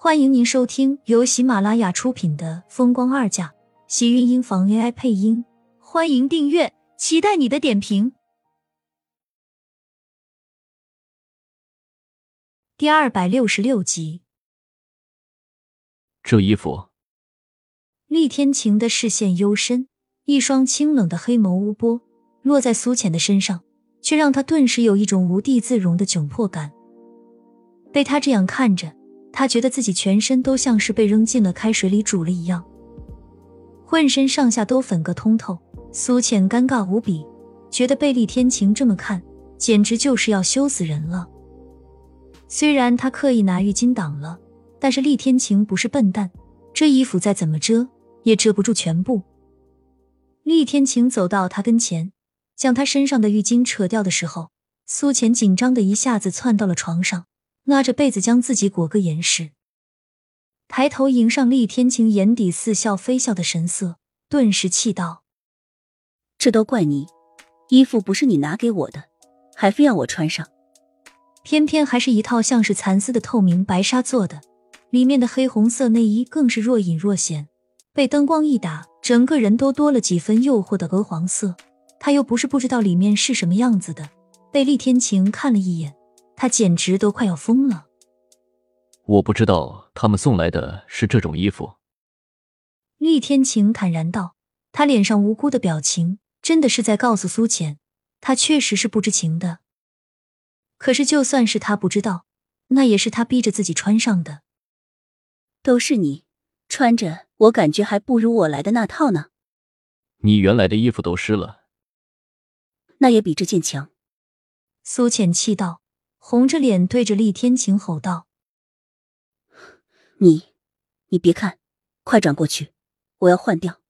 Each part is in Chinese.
欢迎您收听由喜马拉雅出品的《风光二嫁》，喜运音房 AI 配音。欢迎订阅，期待你的点评。第二百六十六集，这衣服，厉天晴的视线幽深，一双清冷的黑眸乌波落在苏浅的身上，却让他顿时有一种无地自容的窘迫感。被他这样看着。他觉得自己全身都像是被扔进了开水里煮了一样，浑身上下都粉个通透。苏浅尴尬无比，觉得被厉天晴这么看，简直就是要羞死人了。虽然他刻意拿浴巾挡了，但是厉天晴不是笨蛋，这衣服再怎么遮也遮不住全部。厉天晴走到他跟前，将他身上的浴巾扯掉的时候，苏浅紧张的一下子窜到了床上。拉着被子将自己裹个严实，抬头迎上厉天晴眼底似笑非笑的神色，顿时气道：“这都怪你，衣服不是你拿给我的，还非要我穿上。偏偏还是一套像是蚕丝的透明白纱做的，里面的黑红色内衣更是若隐若现，被灯光一打，整个人都多了几分诱惑的鹅黄色。他又不是不知道里面是什么样子的，被厉天晴看了一眼。”他简直都快要疯了！我不知道他们送来的是这种衣服。厉天晴坦然道，他脸上无辜的表情，真的是在告诉苏浅，他确实是不知情的。可是就算是他不知道，那也是他逼着自己穿上的。都是你穿着，我感觉还不如我来的那套呢。你原来的衣服都湿了，那也比这件强。苏浅气道。红着脸对着厉天晴吼道：“你，你别看，快转过去，我要换掉。”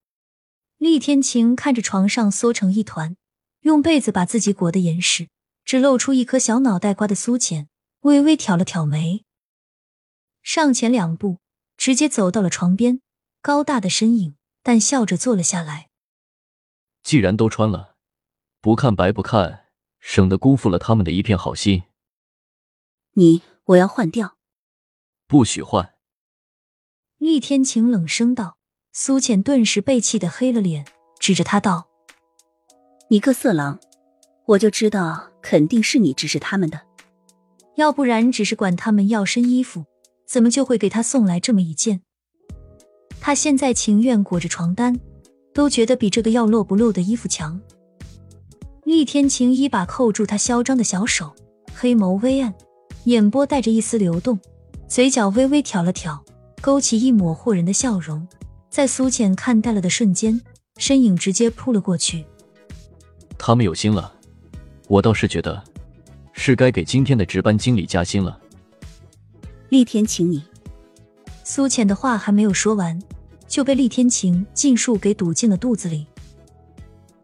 厉天晴看着床上缩成一团，用被子把自己裹得严实，只露出一颗小脑袋瓜的苏浅，微微挑了挑眉，上前两步，直接走到了床边，高大的身影，但笑着坐了下来。既然都穿了，不看白不看，省得辜负了他们的一片好心。你，我要换掉，不许换！厉天晴冷声道。苏浅顿时被气得黑了脸，指着他道：“你个色狼，我就知道肯定是你指使他们的，要不然只是管他们要身衣服，怎么就会给他送来这么一件？他现在情愿裹着床单，都觉得比这个要露不露的衣服强。”厉天晴一把扣住他嚣张的小手，黑眸微暗。眼波带着一丝流动，嘴角微微挑了挑，勾起一抹惑人的笑容。在苏浅看呆了的瞬间，身影直接扑了过去。他们有心了，我倒是觉得是该给今天的值班经理加薪了。厉天晴，你苏浅的话还没有说完，就被厉天晴尽数给堵进了肚子里。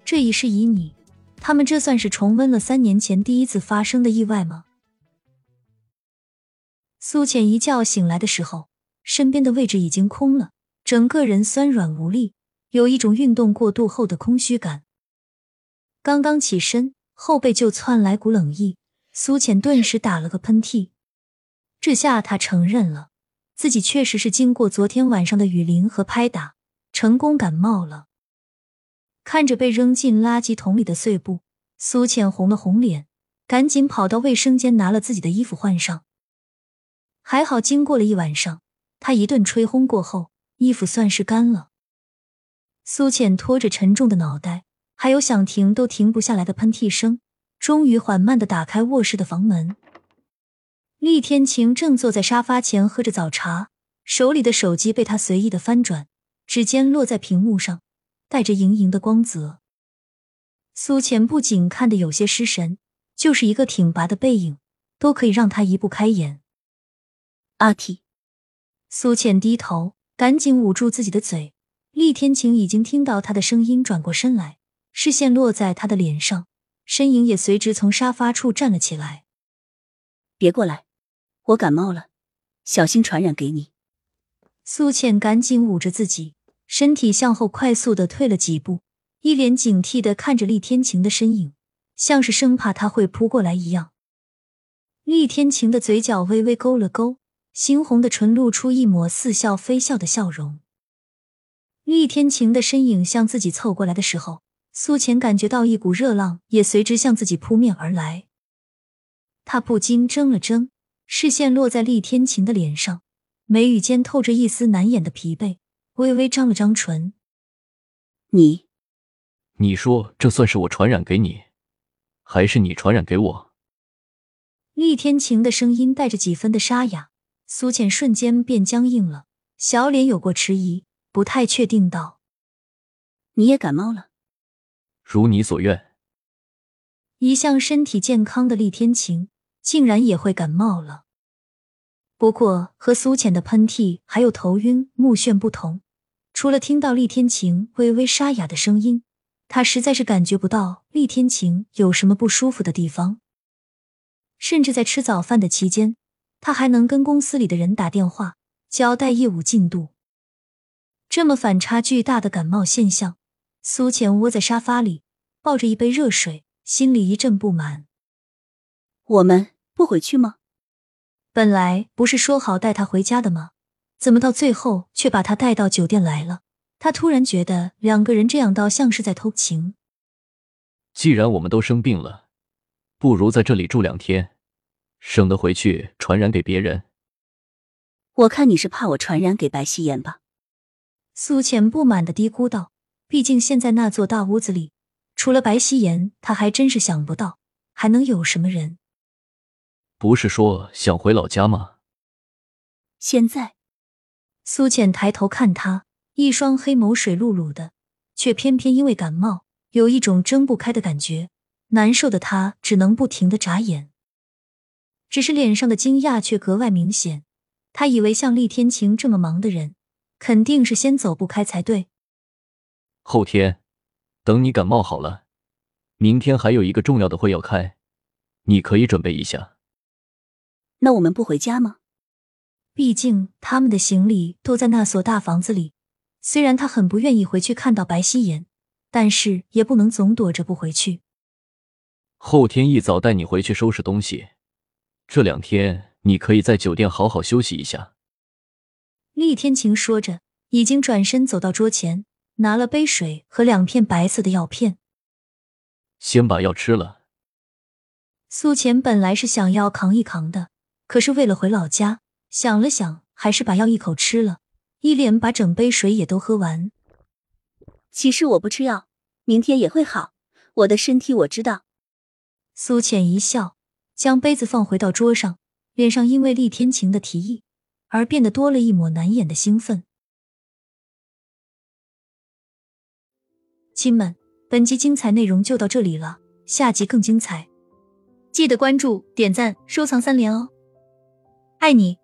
这一事以你，他们这算是重温了三年前第一次发生的意外吗？苏浅一觉醒来的时候，身边的位置已经空了，整个人酸软无力，有一种运动过度后的空虚感。刚刚起身，后背就窜来股冷意，苏浅顿时打了个喷嚏。这下他承认了，自己确实是经过昨天晚上的雨淋和拍打，成功感冒了。看着被扔进垃圾桶里的碎布，苏浅红了红脸，赶紧跑到卫生间拿了自己的衣服换上。还好，经过了一晚上，他一顿吹轰过后，衣服算是干了。苏浅拖着沉重的脑袋，还有想停都停不下来的喷嚏声，终于缓慢的打开卧室的房门。厉天晴正坐在沙发前喝着早茶，手里的手机被他随意的翻转，指尖落在屏幕上，带着莹莹的光泽。苏浅不仅看得有些失神，就是一个挺拔的背影，都可以让他移不开眼。阿嚏，苏浅低头，赶紧捂住自己的嘴。厉天晴已经听到他的声音，转过身来，视线落在他的脸上，身影也随之从沙发处站了起来。别过来，我感冒了，小心传染给你。苏浅赶紧捂着自己，身体向后快速的退了几步，一脸警惕的看着厉天晴的身影，像是生怕他会扑过来一样。厉天晴的嘴角微微勾了勾。猩红的唇露出一抹似笑非笑的笑容。厉天晴的身影向自己凑过来的时候，苏浅感觉到一股热浪也随之向自己扑面而来。他不禁怔了怔，视线落在厉天晴的脸上，眉宇间透着一丝难掩的疲惫，微微张了张唇：“你，你说这算是我传染给你，还是你传染给我？”厉天晴的声音带着几分的沙哑，苏浅瞬间便僵硬了，小脸有过迟疑，不太确定道：“你也感冒了？”如你所愿。一向身体健康的厉天晴。竟然也会感冒了。不过和苏浅的喷嚏还有头晕目眩不同，除了听到厉天晴微微沙哑的声音，他实在是感觉不到厉天晴有什么不舒服的地方。甚至在吃早饭的期间，他还能跟公司里的人打电话交代业务进度。这么反差巨大的感冒现象，苏浅窝在沙发里，抱着一杯热水，心里一阵不满。我们。不回去吗？本来不是说好带他回家的吗？怎么到最后却把他带到酒店来了？他突然觉得两个人这样倒像是在偷情。既然我们都生病了，不如在这里住两天，省得回去传染给别人。我看你是怕我传染给白希言吧？苏浅不满的嘀咕道。毕竟现在那座大屋子里，除了白希言，他还真是想不到还能有什么人。不是说想回老家吗？现在，苏浅抬头看他，一双黑眸水漉漉的，却偏偏因为感冒，有一种睁不开的感觉，难受的他只能不停的眨眼。只是脸上的惊讶却格外明显，他以为像厉天晴这么忙的人，肯定是先走不开才对。后天，等你感冒好了，明天还有一个重要的会要开，你可以准备一下。那我们不回家吗？毕竟他们的行李都在那所大房子里。虽然他很不愿意回去看到白希言，但是也不能总躲着不回去。后天一早带你回去收拾东西。这两天你可以在酒店好好休息一下。厉天晴说着，已经转身走到桌前，拿了杯水和两片白色的药片。先把药吃了。苏浅本来是想要扛一扛的。可是为了回老家，想了想，还是把药一口吃了，一连把整杯水也都喝完。其实我不吃药，明天也会好。我的身体我知道。苏浅一笑，将杯子放回到桌上，脸上因为厉天晴的提议而变得多了一抹难掩的兴奋。亲们，本集精彩内容就到这里了，下集更精彩，记得关注、点赞、收藏三连哦！爱你。